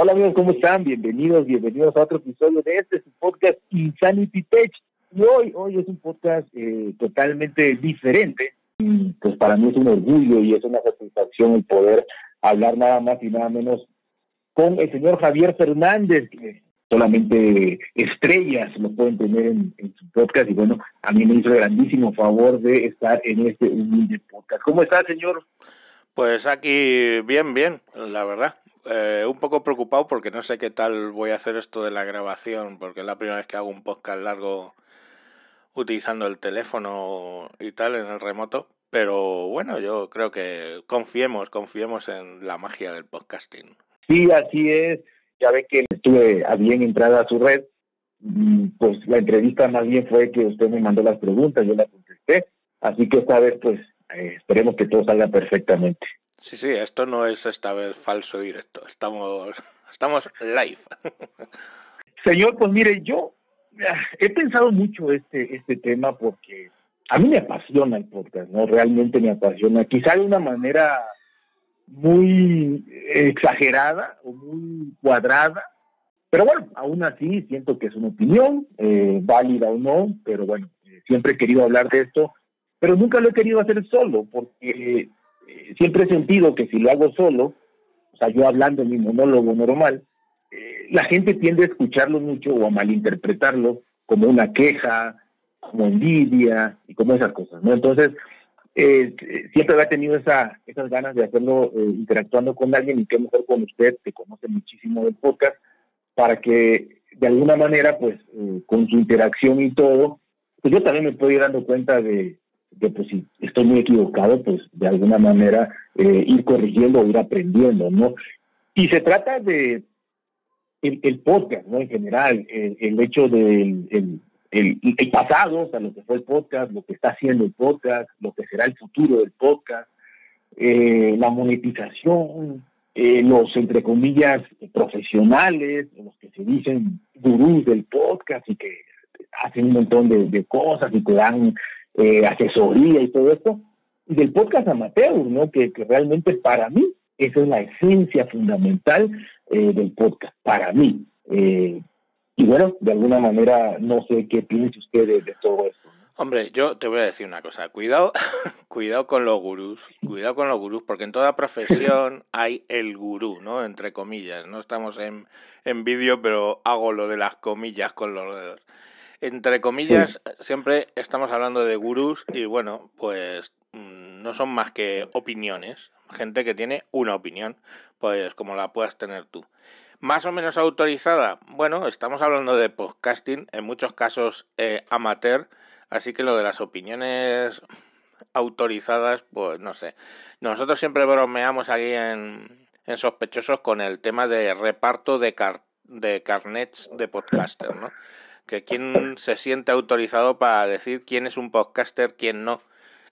Hola amigos, ¿cómo están? Bienvenidos, bienvenidos a otro episodio de este su podcast Insanity Tech. Y hoy, hoy es un podcast eh, totalmente diferente. Y pues para mí es un orgullo y es una satisfacción el poder hablar nada más y nada menos con el señor Javier Fernández, que solamente estrellas lo pueden tener en, su podcast. Y bueno, a mí me hizo grandísimo favor de estar en este humilde podcast. ¿Cómo está, señor? Pues aquí bien, bien, la verdad. Eh, un poco preocupado porque no sé qué tal voy a hacer esto de la grabación, porque es la primera vez que hago un podcast largo utilizando el teléfono y tal en el remoto. Pero bueno, yo creo que confiemos, confiemos en la magia del podcasting. Sí, así es. Ya ve que estuve a bien entrada a su red. Mm, pues la entrevista más bien fue que usted me mandó las preguntas, yo las contesté. Así que esta vez, pues, eh, esperemos que todo salga perfectamente. Sí, sí, esto no es esta vez falso directo, estamos, estamos live. Señor, pues mire, yo ah, he pensado mucho este, este tema porque a mí me apasiona el podcast, ¿no? Realmente me apasiona, quizá de una manera muy exagerada o muy cuadrada, pero bueno, aún así siento que es una opinión, eh, válida o no, pero bueno, eh, siempre he querido hablar de esto, pero nunca lo he querido hacer solo, porque eh, siempre he sentido que si lo hago solo, o sea, yo hablando en mi monólogo normal, eh, la gente tiende a escucharlo mucho o a malinterpretarlo como una queja, como envidia y como esas cosas, ¿no? Entonces, eh, siempre había tenido esa, esas ganas de hacerlo interactuando con alguien y qué mejor con usted, que conoce muchísimo del podcast, para que de alguna manera, pues, con su interacción y todo, pues yo también me ir dando cuenta de, que pues si estoy muy equivocado, pues de alguna manera eh, ir corrigiendo o ir aprendiendo, ¿no? Y se trata de el, podcast, ¿no? En general, el, hecho del el, el, pasado, o sea, lo que fue el podcast, lo que está haciendo el podcast, lo que será el futuro del podcast, eh, la monetización, eh, los, entre comillas, profesionales, los que se dicen gurús del podcast y que hacen un montón de, de cosas y te dan eh, asesoría y todo esto, y del podcast amateur, ¿no? Que, realmente para mí esa es la esencia fundamental eh, del podcast, para mí. Eh, y bueno, de alguna manera no sé qué piensa usted de, todo esto. Hombre, yo te voy a decir una cosa, cuidado, cuidado con los gurús, cuidado con los gurús, porque en toda profesión hay el gurú, ¿no? Entre comillas, no estamos en, en vídeo, pero hago lo de las comillas con los dedos. Entre comillas, siempre estamos hablando de gurús y bueno, pues mm, no son más que opiniones. Gente que tiene una opinión, pues como la puedas tener tú. Más o menos autorizada, bueno, estamos hablando de podcasting, en muchos casos eh, amateur, así que lo de las opiniones autorizadas, pues no sé. Nosotros siempre bromeamos aquí en, en Sospechosos con el tema de reparto de, de carnets de podcaster, ¿no? que quién se siente autorizado para decir quién es un podcaster, quién no.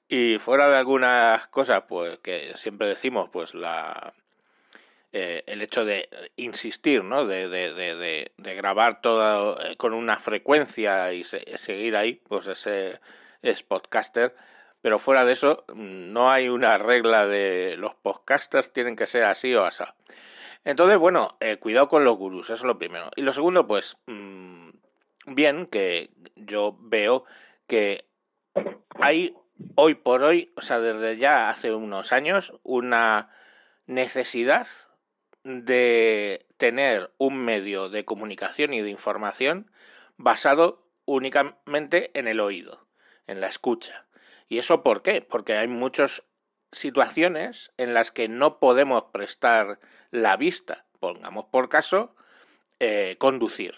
Y fuera de algunas cosas, pues que siempre decimos, pues la eh, el hecho de insistir, ¿no? De, de, de, de, grabar todo eh, con una frecuencia y seguir ahí, pues ese es podcaster. Pero fuera de eso, no hay una regla de los podcasters tienen que ser así o así. Entonces, bueno, eh, cuidado con los gurús, eso es lo primero. Y lo segundo, pues, mm, bien que yo veo que hay hoy por hoy, o sea, desde ya hace unos años, una necesidad de tener un medio de comunicación y de información basado únicamente en el oído, en la escucha. ¿Y eso por qué? Porque hay muchas situaciones en las que no podemos prestar la vista. Pongamos por caso eh, conducir.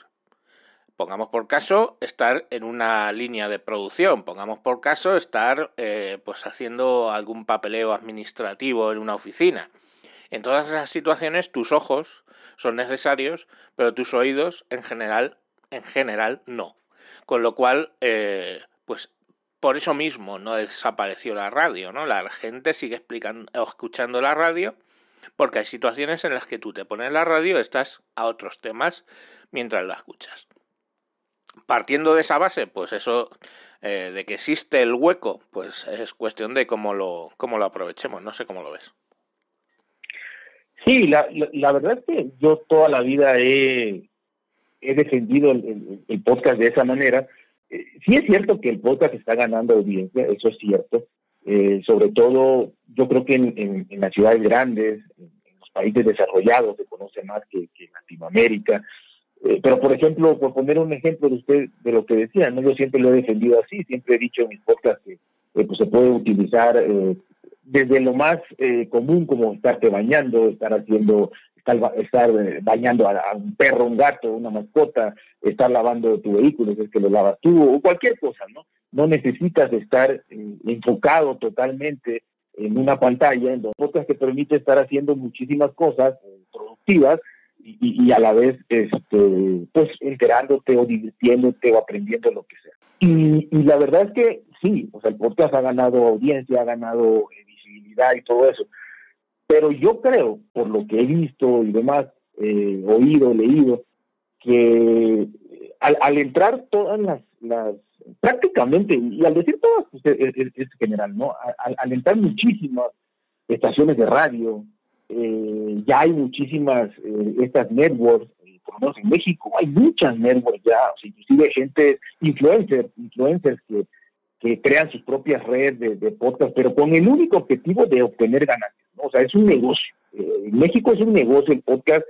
Pongamos por caso estar en una línea de producción, pongamos por caso estar eh, pues haciendo algún papeleo administrativo en una oficina. En todas esas situaciones tus ojos son necesarios, pero tus oídos en general, en general no. Con lo cual, eh, pues por eso mismo no desapareció la radio, ¿no? La gente sigue explicando, escuchando la radio porque hay situaciones en las que tú te pones la radio, estás a otros temas mientras la escuchas partiendo de esa base, pues eso eh, de que existe el hueco, pues es cuestión de cómo lo, cómo lo aprovechemos. No sé cómo lo ves. Sí, la, la, verdad es que yo toda la vida he, he defendido el, el, podcast de esa manera. Eh, sí es cierto que el podcast está ganando audiencia, eso es cierto. Eh, sobre todo, yo creo que en, en, las ciudades grandes, en, los países desarrollados, se conoce más que, que Latinoamérica. Eh, pero, por ejemplo, por poner un ejemplo de usted, de lo que decía, ¿no? yo siempre lo he defendido así, siempre he dicho en mis podcasts que pues se puede utilizar desde lo más eh, común como estarte bañando, estar haciendo, estar, eh, bañando a, un perro, un gato, una mascota, estar lavando tu vehículo, es que lo lavas tú, o cualquier cosa, ¿no? No necesitas estar eh, enfocado totalmente en una pantalla, en los podcasts te permite estar haciendo muchísimas cosas productivas y, a la vez, este, pues, enterándote o divirtiéndote o aprendiendo lo que sea. Y, y la verdad es que sí, o sea, el podcast ha ganado audiencia, ha ganado y todo eso. Pero yo creo, por lo que he visto y demás, eh, oído, leído, que eh, al, entrar todas las, las, prácticamente, y al decir todas, pues, es, general, ¿no? Al, entrar muchísimas estaciones de radio, eh, ya hay muchísimas, estas networks, por lo menos en México hay muchas networks ya, inclusive gente, influencers, influencers que crean sus propias redes de, podcast, pero con el único objetivo de obtener ganancias. O sea, es un negocio. Eh, México es un negocio el podcast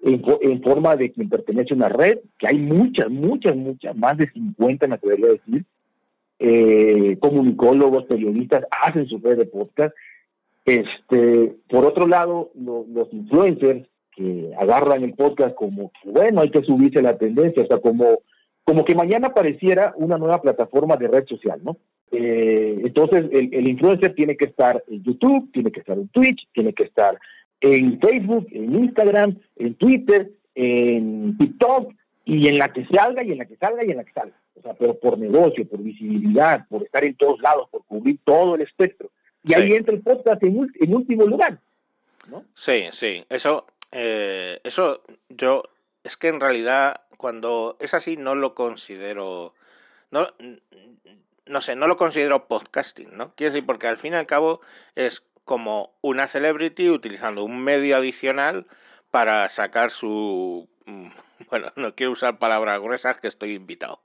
en, forma de quien pertenece a una red, que hay muchas, muchas, muchas, más de 50 me atrevería a decir, eh, comunicólogos, periodistas hacen su red de podcast. Este, por otro lado, los influencers que agarran el podcast como que, bueno, hay que subirse la tendencia, o sea, como como que mañana apareciera una nueva plataforma de red social, ¿no? Eh, entonces, el, influencer tiene que estar en YouTube, tiene que estar en Twitch, tiene que estar en Facebook, en Instagram, en Twitter, en TikTok, y en la que salga, y en la que salga, y en la que salga. O sea, pero por negocio, por visibilidad, por estar en todos lados, por cubrir todo el espectro. Y ahí entra el podcast en, en último lugar. ¿no? Sí, sí. Eso, eh, eso yo, es que en realidad cuando es así no lo considero, no, no sé, no lo considero podcasting, ¿no? Quiero decir, porque al fin y al cabo es como una celebrity utilizando un medio adicional para sacar su... Mm, bueno, no quiero usar palabras gruesas que estoy invitado.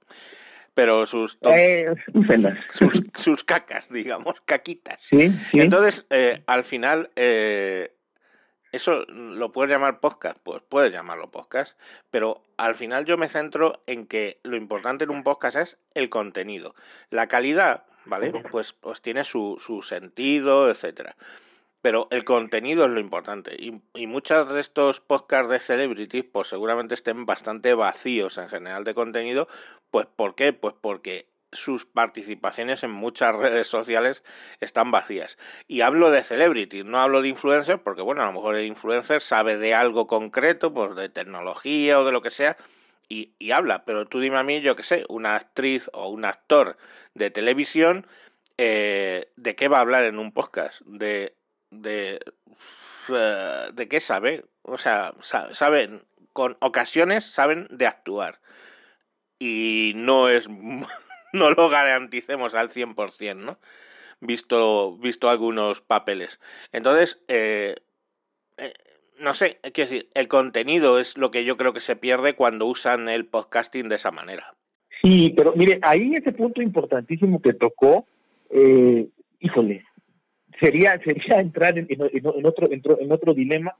Pero sus, eh, sus, sus, cacas, digamos, caquitas. ¿Sí? Entonces, eh, al final, eh, ¿Eso lo puedes llamar podcast? Pues puedes llamarlo podcast, pero al final yo me centro en que lo importante en un podcast es el contenido. La calidad, ¿vale? Pues, pues tiene su, su sentido, etcétera. Pero el contenido es lo importante. Y, y muchos de estos podcasts de celebrities, pues seguramente estén bastante vacíos en general de contenido. Pues ¿por qué? Pues porque sus participaciones en muchas redes sociales están vacías. Y hablo de celebrity, no hablo de influencer, porque bueno, a lo mejor el influencer sabe de algo concreto, pues de tecnología o de lo que sea, y, habla. Pero tú dime a mí, yo qué sé, una actriz o un actor de televisión, eh, ¿de qué va a hablar en un podcast? De, de, eh, ¿de qué sabe? O sea, saben, con ocasiones saben de actuar. Y no es no lo garanticemos al 100%, ¿no? Visto, visto algunos papeles. Entonces, eh, eh, no sé, quiero decir, el contenido es lo que yo creo que se pierde cuando usan el podcasting de esa manera. Sí, pero mire, ahí ese punto importantísimo que tocó, eh, híjole, sería, sería entrar en, otro, en, otro dilema.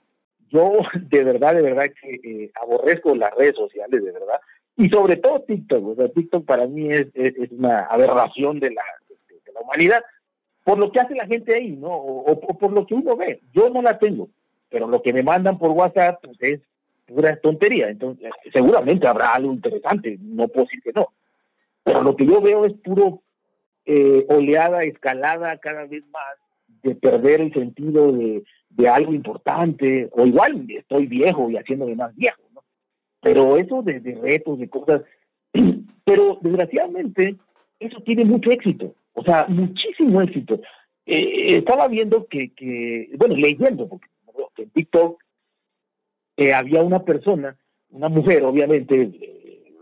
Yo de verdad, de verdad que eh, aborrezco las redes sociales, de verdad y sobre todo TikTok. O sea, TikTok para mí es, es, una aberración de la, de la humanidad por lo que hace la gente ahí, ¿no? O, por lo que uno ve. Yo no la tengo, pero lo que me mandan por WhatsApp pues, es pura tontería. Entonces, seguramente habrá algo interesante, no puedo decir que no. Pero lo que yo veo es puro eh, oleada, escalada cada vez más de perder el sentido de, de algo importante, o igual estoy viejo y haciéndome más viejo. Pero eso de, retos, de cosas, pero desgraciadamente eso tiene mucho éxito, o sea, muchísimo éxito. Eh, estaba viendo que, que, bueno, leyendo, porque en TikTok eh, había una persona, una mujer, obviamente, eh,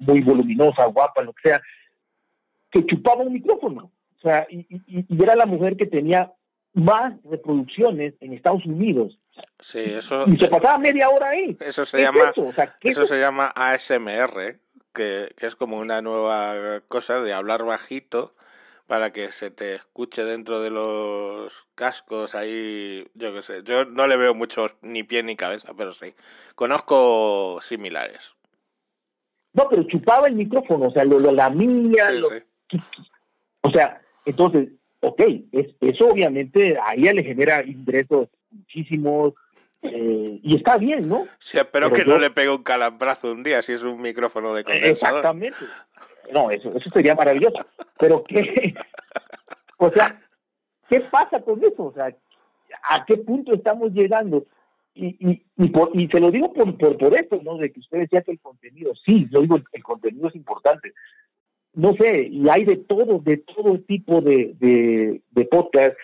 muy voluminosa, guapa, lo que sea, que chupaba un micrófono. O sea, y, y, era la mujer que tenía más reproducciones en Estados Unidos Sí, eso. Y se pasaba media hora ahí. Eso se llama. Eso, se llama ASMR, que, que, es como una nueva cosa de hablar bajito para que se te escuche dentro de los cascos ahí, yo qué sé. Yo no le veo mucho ni pie ni cabeza, pero sí. Conozco similares. No, pero chupaba el micrófono, o sea, lo, lo lamía, o sea, entonces, ok, es, eso obviamente a ella le genera ingresos muchísimos, eh, y está bien, ¿no? Sí, espero que no le pegue un calambrazo un día si es un micrófono de condensador. Exactamente. No, eso, eso sería maravilloso. Pero qué, o sea, ¿qué pasa con eso? O sea, ¿a qué punto estamos llegando? Y, y, y, por, y se lo digo por, por, por esto, ¿no? De que usted decía que el contenido, sí, lo digo, el contenido es importante. No sé, y hay de todo, de todo tipo de, de, de podcast.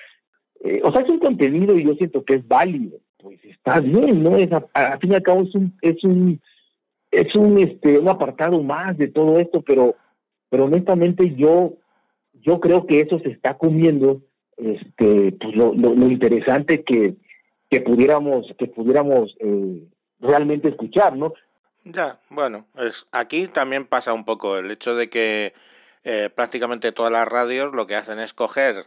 Eh, o sea, es un contenido y yo siento que es válido. Pues está bien, ¿no? Es a, fin y al cabo es un, es un, es un, este, un apartado más de todo esto, pero pero honestamente yo, yo creo que eso se está comiendo este, pues lo, interesante que, que pudiéramos, que pudiéramos eh, realmente escuchar, ¿no? Ya, bueno, es, aquí también pasa un poco el hecho de que eh, prácticamente todas las radios lo que hacen es coger,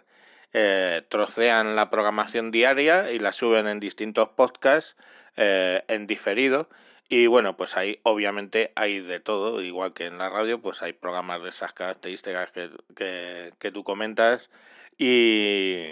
eh, trocean la programación diaria y la suben en distintos podcasts en diferido y bueno, pues ahí obviamente hay de todo, igual que en la radio, pues hay programas de esas características que, que, que tú comentas. Y,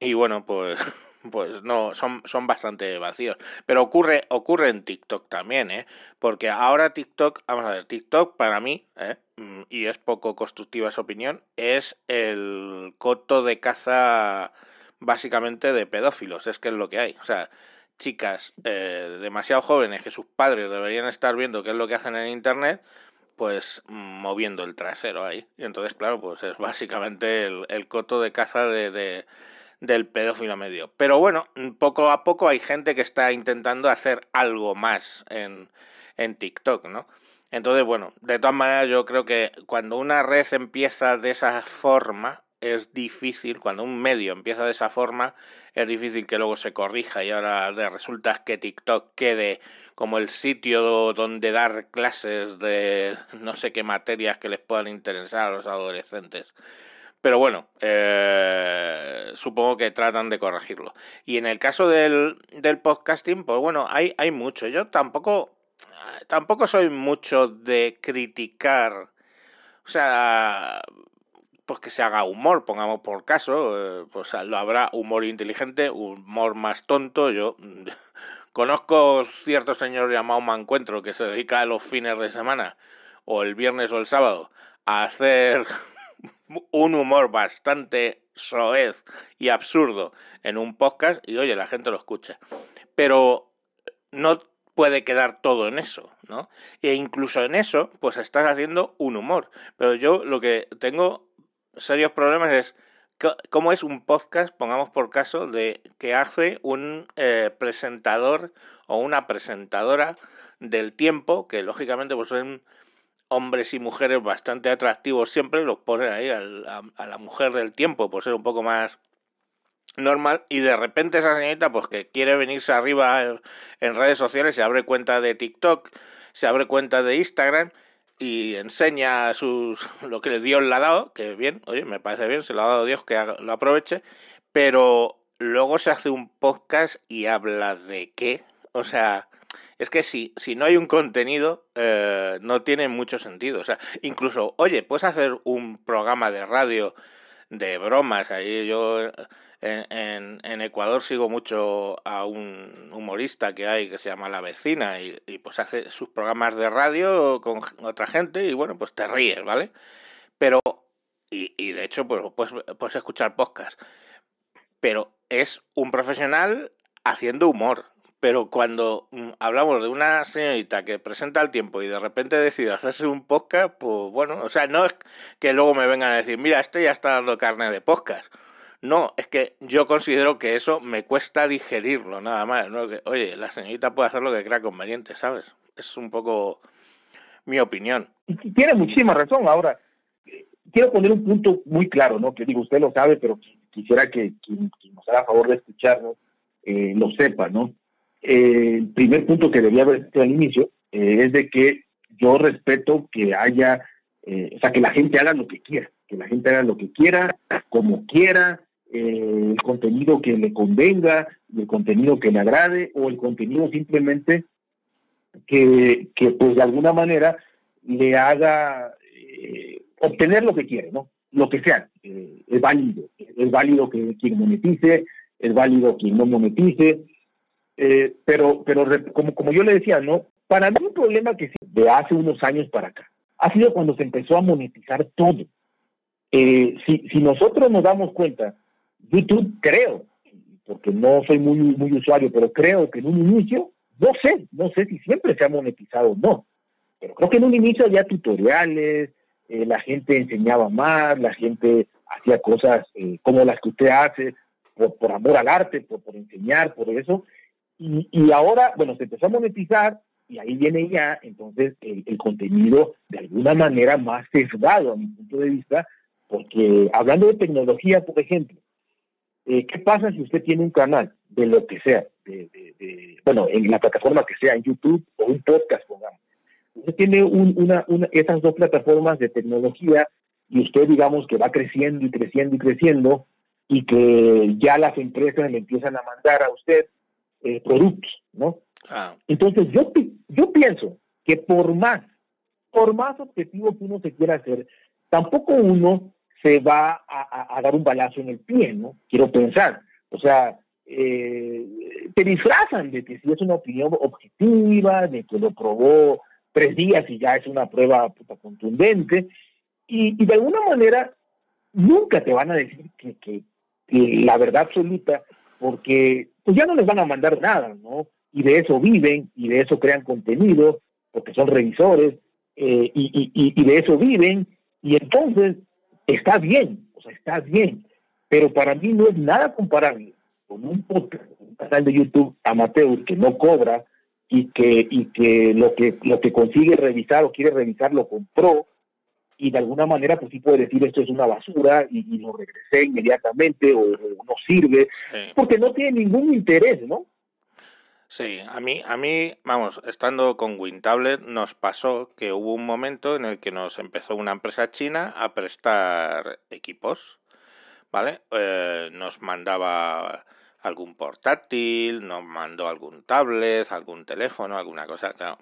y bueno, pues, pues no, son, son bastante vacíos. Pero ocurre, ocurre en TikTok también, ¿eh? Porque ahora TikTok, vamos a ver, TikTok para mí, ¿eh? Mm, y es poco constructiva su opinión, es el coto de caza básicamente de pedófilos, es que es lo que hay. O sea, chicas eh, demasiado jóvenes que sus padres deberían estar viendo qué es lo que hacen en internet, pues moviendo el trasero ahí. Y entonces, claro, pues es básicamente el, coto de caza de, del pedófilo medio. Pero bueno, poco a poco hay gente que está intentando hacer algo más en, en TikTok, ¿no? Entonces, bueno, de todas maneras yo creo que cuando una red empieza de esa forma, es difícil, cuando un medio empieza de esa forma, es difícil que luego se corrija y ahora resulta que TikTok quede como el sitio donde dar clases de no sé qué materias que les puedan interesar a los adolescentes. Pero bueno, eh, supongo que tratan de corregirlo. Y en el caso del, del podcasting, pues bueno, hay, hay mucho. Yo tampoco, tampoco soy mucho de criticar. O sea, pues que se haga humor, pongamos por caso, eh, pues lo habrá humor inteligente, humor más tonto. Yo conozco cierto señor llamado Mancuentro que se dedica a los fines de semana, o el viernes o el sábado, a hacer un humor bastante soez y absurdo en un podcast y oye, la gente lo escucha. Pero no puede quedar todo en eso, ¿no? E incluso en eso, pues estás haciendo un humor. Pero yo lo que tengo serios problemas es cómo es un podcast, pongamos por caso, de que hace un eh, presentador o una presentadora del tiempo, que lógicamente pues son hombres y mujeres bastante atractivos siempre, los ponen ahí a, la mujer del tiempo por ser un poco más normal y de repente esa señorita pues que quiere venirse arriba en redes sociales se abre cuenta de TikTok, se abre cuenta de Instagram y enseña sus lo que Dios le ha dado, que bien, oye, me parece bien, se lo ha dado Dios, que lo aproveche, pero luego se hace un podcast y habla de qué, o sea, es que si, si no hay un contenido, eh, no tiene mucho sentido. O sea, incluso, oye, puedes hacer un programa de radio de bromas. Ahí yo en, en, Ecuador sigo mucho a un humorista que hay que se llama La Vecina y, pues hace sus programas de radio con otra gente y bueno, pues te ríes, ¿vale? Pero, y, y de hecho, pues puedes, puedes escuchar podcast. Pero es un profesional haciendo humor. Pero cuando mm, hablamos de una señorita que presenta el tiempo y de repente decide hacerse un podcast, pues bueno, o sea, no es que luego me vengan a decir, mira, este ya está dando carne de podcast no, es que yo considero que eso me cuesta digerirlo, nada más. oye, la señorita puede hacer lo que crea conveniente, ¿sabes? Es un poco mi opinión. Tiene muchísima razón. Ahora, quiero poner un punto muy claro, ¿no? Que digo, usted lo sabe, pero quisiera que quien, nos haga favor de escucharnos. eh, lo sepa, ¿no? Eh, el primer punto que debía haber al inicio es de que yo respeto que haya, o sea, que la gente haga lo que quiera, que la gente haga lo que quiera, como quiera, el contenido que le convenga, el contenido que le agrade o el contenido simplemente que, que pues de alguna manera le haga eh, obtener lo que quiere, ¿no? Lo que sea, eh, es válido. Es válido que quien monetice, es válido quien no monetice, eh, pero, pero como, como yo le decía, ¿no? Para mí un problema que de hace unos años para acá ha sido cuando se empezó a monetizar todo. si, si nosotros nos damos cuenta, YouTube creo, porque no soy muy, muy usuario, pero creo que en un inicio, no sé, no sé si siempre se ha monetizado o no, pero creo que en un inicio había tutoriales, eh, la gente enseñaba más, la gente hacía cosas eh, como las que usted hace, por, amor al arte, por, por enseñar, por eso. Y, y, ahora, bueno, se empezó a monetizar y ahí viene ya entonces el, contenido de alguna manera más sesgado a mi punto de vista, porque hablando de tecnología, por ejemplo, eh, ¿qué pasa si usted tiene un canal de lo que sea, de, bueno, en la plataforma que sea, en YouTube o un podcast, pongamos? Usted tiene una, una, esas dos plataformas de tecnología y usted digamos que va creciendo y creciendo y creciendo y que ya las empresas le empiezan a mandar a usted eh, productos, ¿no? Ah. Entonces yo, yo pienso que por más, por más objetivo que uno se quiera hacer, tampoco uno se va a, dar un balazo en el pie, ¿no? Quiero pensar. O sea, eh, te disfrazan de que si es una opinión objetiva, de que lo probó tres días y ya es una prueba contundente. Y, de alguna manera nunca te van a decir que, la verdad absoluta, porque pues ya no les van a mandar nada, ¿no? Y de eso viven y de eso crean contenido, porque son revisores, eh, y, y, de eso viven, y entonces está bien, o sea, está bien, pero para mí no es nada comparable con un un canal de YouTube amateur que no cobra, y que, y que lo que lo que consigue revisar o quiere revisar lo compró y de alguna manera pues sí puede decir esto es una basura y, lo regresé inmediatamente o, no sirve porque no tiene ningún interés, ¿no? Sí, a mí, a mí, vamos, estando con WinTablet nos pasó que hubo un momento en el que nos empezó una empresa china a prestar equipos, ¿vale? Eh, nos mandaba algún portátil, nos mandó algún tablet, algún teléfono, alguna cosa, claro.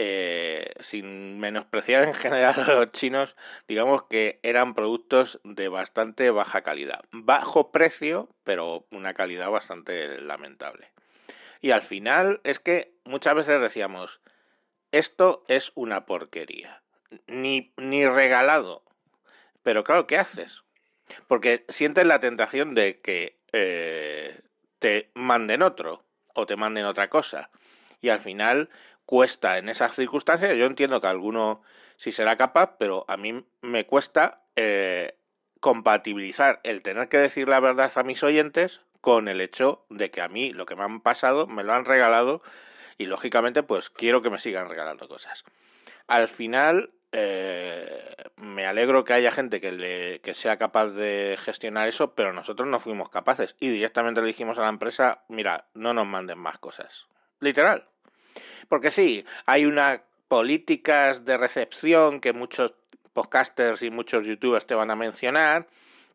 Eh, sin menospreciar en general a los chinos, digamos que eran productos de bastante baja calidad. Bajo precio, pero una calidad bastante lamentable. Y al final es que muchas veces decíamos, esto es una porquería. Ni, ni regalado. Pero claro, ¿qué haces? Porque sientes la tentación de que eh, te manden otro o te manden otra cosa. Y al final cuesta en esas circunstancias, yo entiendo que alguno sí será capaz, pero a mí me cuesta eh, compatibilizar el tener que decir la verdad a mis oyentes con el hecho de que a mí lo que me han pasado me lo han regalado y lógicamente pues quiero que me sigan regalando cosas. Al final eh, me alegro que haya gente que, le, que sea capaz de gestionar eso, pero nosotros no fuimos capaces. Y directamente le dijimos a la empresa, mira, no nos manden más cosas. Literal. Porque sí, hay unas políticas de recepción que muchos podcasters y muchos youtubers te van a mencionar,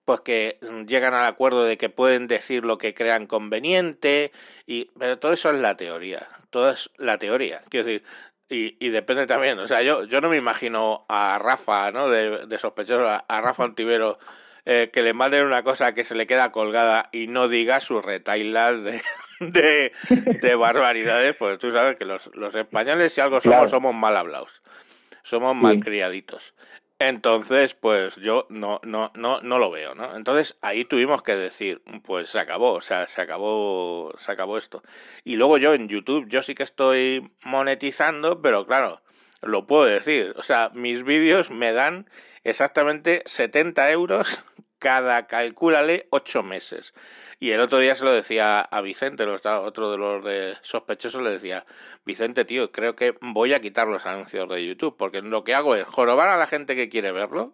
pues que llegan al acuerdo de que pueden decir lo que crean conveniente, y, pero todo eso es la teoría, todo es la teoría. Quiero decir, y, y, depende también, o sea, yo, yo no me imagino a Rafa, ¿no? De, de sospechoso, a, Rafa Antivero, eh, que le manden una cosa que se le queda colgada y no diga sus retailas de, de, de barbaridades, pues tú sabes que los, los españoles, si algo somos, somos mal hablados, somos malcriaditos. Entonces, pues yo no, no, no, no lo veo, ¿no? Entonces ahí tuvimos que decir, pues se acabó, o sea, se acabó, se acabó esto. Y luego yo en YouTube, yo sí que estoy monetizando, pero claro, lo puedo decir. O sea, mis vídeos me dan exactamente 70 euros cada, calcúlale, 8 meses. Y el otro día se lo decía a Vicente, otro de los sospechosos, le decía, Vicente, tío, creo que voy a quitar los anuncios de YouTube, porque lo que hago es jorobar a la gente que quiere verlo.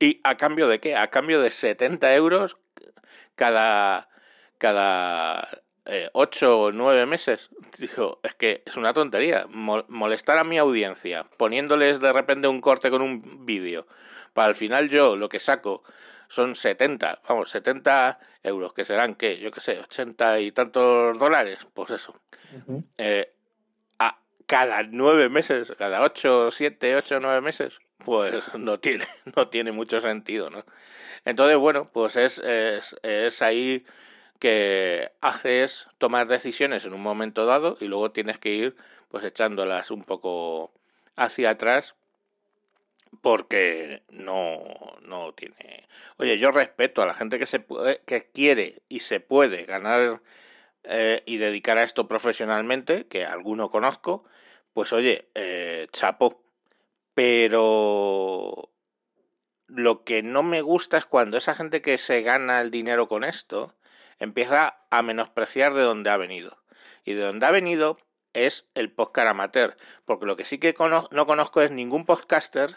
¿Y a cambio de qué? A cambio de 70 euros cada, cada eh, ocho o nueve meses. Digo, es que es una tontería. molestar a mi audiencia poniéndoles de repente un corte con un vídeo. Para al final yo lo que saco son 70, vamos, 70 euros, que serán, ¿qué? Yo qué sé, 80 y tantos dólares. Pues eso. Eh, a cada nueve meses, cada ocho, siete, ocho, nueve meses, pues no tiene, no tiene mucho sentido, ¿no? Entonces, bueno, pues es, es, es ahí que haces tomar decisiones en un momento dado y luego tienes que ir pues echándolas un poco hacia atrás porque no, no tiene... Oye, yo respeto a la gente que, se puede, que quiere y se puede ganar eh, y dedicar a esto profesionalmente, que alguno conozco, pues oye, eh, chapo. Pero lo que no me gusta es cuando esa gente que se gana el dinero con esto, empieza a menospreciar de dónde ha venido. Y de dónde ha venido es el podcast amateur, porque lo que sí que no conozco es ningún podcaster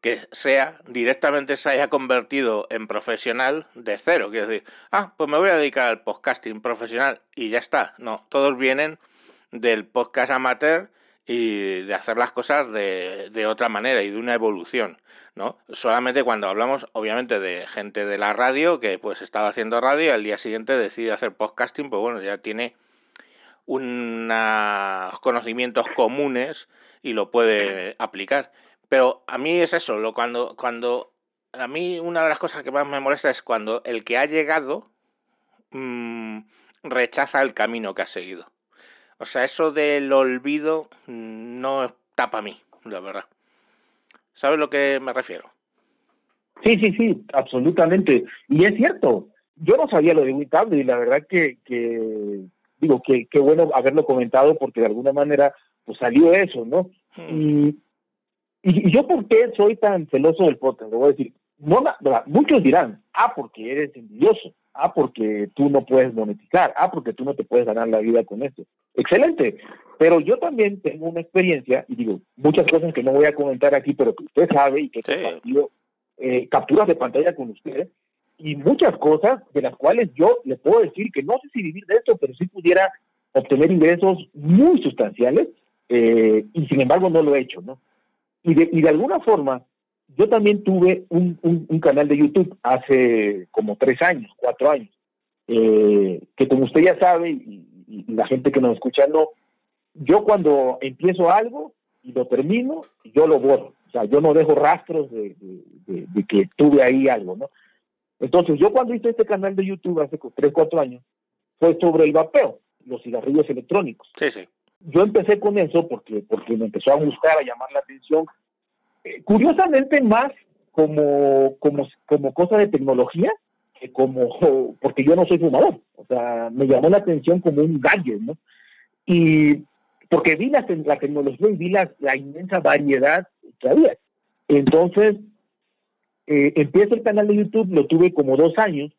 que sea directamente se haya convertido en profesional de cero. Quiero decir, ah, pues me voy a dedicar al podcasting profesional y ya está. No, todos vienen del podcast amateur y de hacer las cosas de, de, otra manera y de una evolución, ¿no? Solamente cuando hablamos, obviamente, de gente de la radio que pues estaba haciendo radio y al día siguiente decide hacer podcasting, pues bueno, ya tiene unos conocimientos comunes y lo puede aplicar. Pero a mí es eso, lo cuando, cuando a mí una de las cosas que más me molesta es cuando el que ha llegado mmm, rechaza el camino que ha seguido. O sea, eso del olvido no está para mí, la verdad. ¿Sabes lo que me refiero? Sí, sí, sí, absolutamente. Y es cierto, yo no sabía lo de Witable y la verdad que, que digo, que qué bueno haberlo comentado porque de alguna manera pues salió eso, ¿no? Hmm. Y, y, yo por qué soy tan celoso del podcast, le voy a decir, no, muchos dirán, ah, porque eres envidioso, ah, porque tú no puedes monetizar, ah, porque tú no te puedes ganar la vida con esto. Excelente, pero yo también tengo una experiencia, y digo, muchas cosas que no voy a comentar aquí, pero que usted sabe y que he compartido eh, capturas de pantalla con usted, y muchas cosas de las cuales yo le puedo decir que no sé si vivir de esto, pero sí pudiera obtener ingresos muy sustanciales, eh, y sin embargo no lo he hecho, ¿no? Y de, y de alguna forma, yo también tuve un, un, canal de YouTube hace como tres años, cuatro años, eh, que como usted ya sabe, y, la gente que nos escucha no, yo cuando empiezo algo y lo termino, yo lo borro. O sea, yo no dejo rastros de, de, que tuve ahí algo, ¿no? Entonces, yo cuando hice este canal de YouTube hace tres, cuatro años, fue sobre el vapeo, los cigarrillos electrónicos. Sí, sí. Yo empecé con eso porque, porque me empezó a gustar, a llamar la atención curiosamente más como, como, como cosa de tecnología que como, porque yo no soy fumador, o sea, me llamó la atención como un gadget, ¿no? Y porque vi la, la tecnología y vi la, inmensa variedad que había. Entonces, eh, empiezo el canal de YouTube, lo tuve como dos años,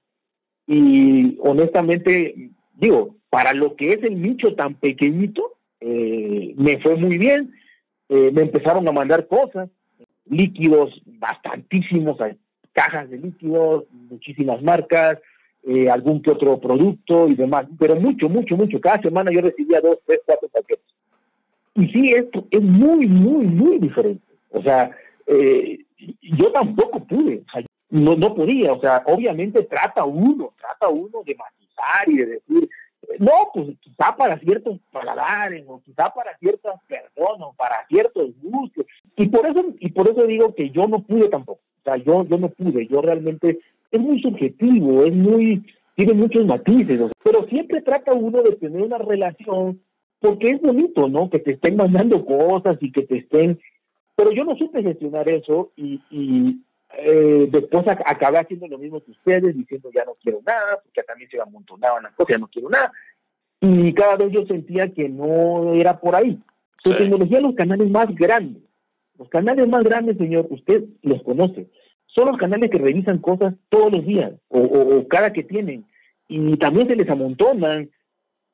y honestamente, digo, para lo que es el nicho tan pequeñito, eh, me fue muy bien, eh, me empezaron a mandar cosas, líquidos bastantísimos, cajas de líquidos, muchísimas marcas, eh, algún que otro producto y demás, pero mucho, mucho, mucho. Cada semana yo recibía dos, tres, cuatro paquetes. Y sí, esto es muy, muy, muy diferente. O sea, eh, yo tampoco pude, no, no podía, o sea, obviamente trata uno, trata uno de matizar y de decir, no, pues quizá para ciertos paladares, o quizá para ciertas personas, para ciertos gustos. Y por eso, y por eso digo que yo no pude tampoco. O sea, yo, yo no pude, yo realmente, es muy subjetivo, es muy, tiene muchos matices, pero siempre trata uno de tener una relación, porque es bonito, ¿no? Que te estén mandando cosas y que te estén, pero yo no supe gestionar eso y, y eh, después acabé haciendo lo mismo que ustedes, diciendo ya no quiero nada, porque también se amontonaban las cosas, ya no quiero nada. Y cada vez yo sentía que no era por ahí. Su tecnología, los canales más grandes, los canales más grandes, señor, usted los conoce, son los canales que revisan cosas todos los días o, cada que tienen. Y también se les amontonan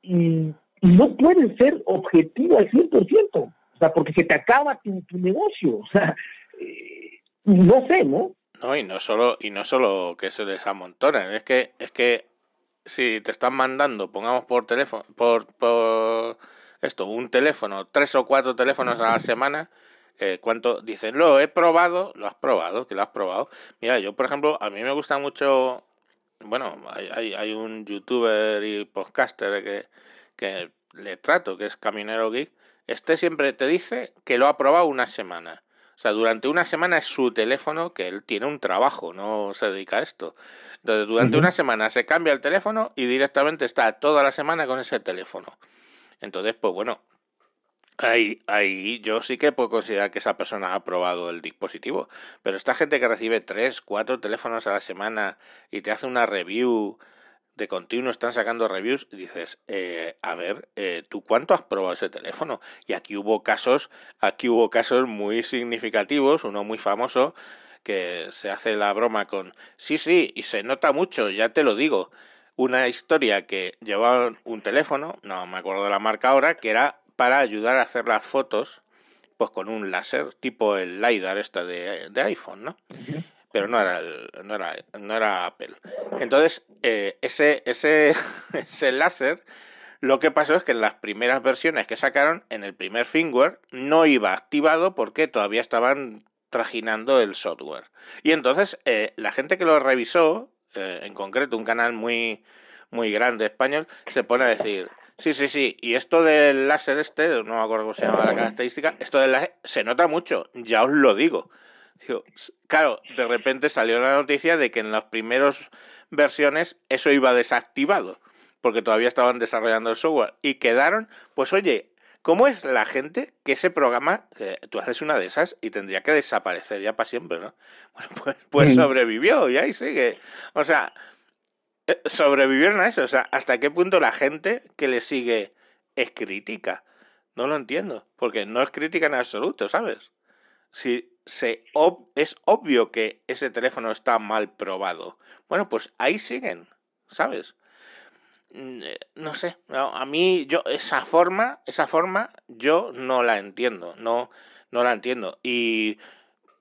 y, no pueden ser objetivo al 100%, o sea, porque se te acaba tu, tu negocio. O sea, eh, no sé, ¿no? No, y no solo, y no solo que se les amontonen, es que, es que si te están mandando, pongamos por teléfono, por, por esto, un teléfono, tres o cuatro teléfonos a la semana, eh, ¿cuánto? Dicen, lo he probado, lo has probado, que lo has probado. Mira, yo, por ejemplo, a mí me gusta mucho, bueno, hay, hay, hay un youtuber y podcaster que, que le trato, que es Caminero Geek, este siempre te dice que lo ha probado una semana. O sea, durante una semana es su teléfono, que él tiene un trabajo, no se dedica a esto. Entonces, durante una semana se cambia el teléfono y directamente está toda la semana con ese teléfono. Entonces, pues bueno, ahí, ahí yo sí que puedo considerar que esa persona ha probado el dispositivo. Pero esta gente que recibe tres, cuatro teléfonos a la semana y te hace una review de continuo están sacando reviews y dices, eh, a ver, eh, ¿tú cuánto has probado ese teléfono? Y aquí hubo casos, aquí hubo casos muy significativos, uno muy famoso, que se hace la broma con, sí, sí, y se nota mucho, ya te lo digo. Una historia que llevaba un teléfono, no me acuerdo de la marca ahora, que era para ayudar a hacer las fotos, pues con un láser, tipo el LiDAR esta de iPhone, ¿no? Pero no era, no era, no era Apple. Entonces, eh, ese, ese, ese láser, lo que pasó es que en las primeras versiones que sacaron, en el primer firmware, no iba activado porque todavía estaban trajinando el software. Y entonces, eh, la gente que lo revisó, eh, en concreto un canal muy, muy grande español, se pone a decir, sí, sí, sí, y esto del láser este, no me acuerdo cómo se llama la característica, esto del láser se nota mucho, ya os lo digo claro, de repente salió la noticia de que en las primeras versiones eso iba desactivado, porque todavía estaban desarrollando el software. Y quedaron, pues oye, ¿cómo es la gente que ese programa, tú haces una de esas y tendría que desaparecer ya para siempre, ¿no? Bueno, pues, pues mm. sobrevivió y ahí sigue. O sea, eh, sobrevivieron a eso. O sea, ¿hasta qué punto la gente que le sigue es crítica? No lo entiendo, porque no es crítica en absoluto, ¿sabes? Si se es obvio que ese teléfono está mal probado. Bueno, pues ahí siguen, ¿sabes? Mm, eh, no sé, a mí yo esa forma, esa forma yo no la entiendo, no no la entiendo y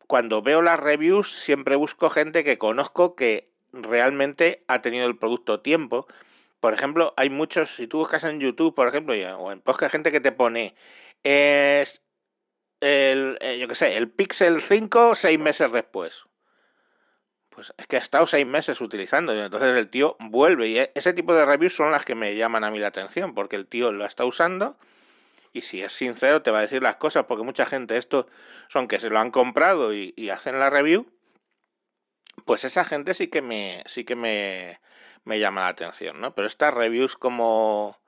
cuando veo las reviews siempre busco gente que conozco que realmente ha tenido el producto tiempo. Por ejemplo, hay muchos, si tú buscas en YouTube, por ejemplo, o en podcast, gente que te pone es el, eh, yo qué sé, el Pixel 5 seis meses después. Pues es que ha estado seis meses utilizando y entonces el tío vuelve y e, ese tipo de reviews son las que me llaman a mí la atención porque el tío lo está usando y si es sincero te va a decir las cosas porque mucha gente esto son que se lo han comprado y, y hacen la review pues esa gente sí que me sí que me, me llama la atención no pero estas reviews como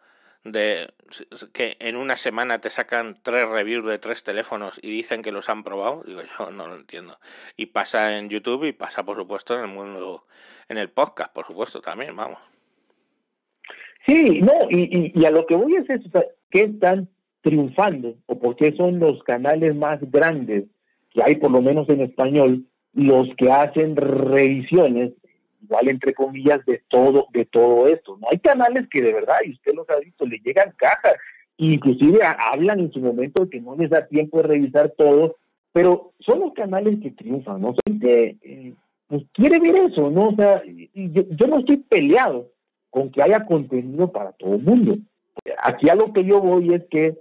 de que en una semana te sacan tres reviews de tres teléfonos y dicen que los han probado, digo yo no lo entiendo. Y pasa en YouTube y pasa por supuesto en el mundo, en el podcast, por supuesto también, vamos. Sí, no, y, y, a lo que voy es eso, ¿qué están triunfando o por qué son los canales más grandes que hay por lo menos en español los que hacen revisiones igual entre comillas, de todo, de todo esto. No hay canales que de verdad, y usted los ha visto, le llegan cajas, inclusive hablan en su momento de que no les da tiempo de revisar todo, pero son los canales que triunfan, ¿no? Gente eh, pues quiere ver eso, ¿no? O sea, yo, yo no estoy peleado con que haya contenido para todo el mundo. Aquí a lo que yo voy es que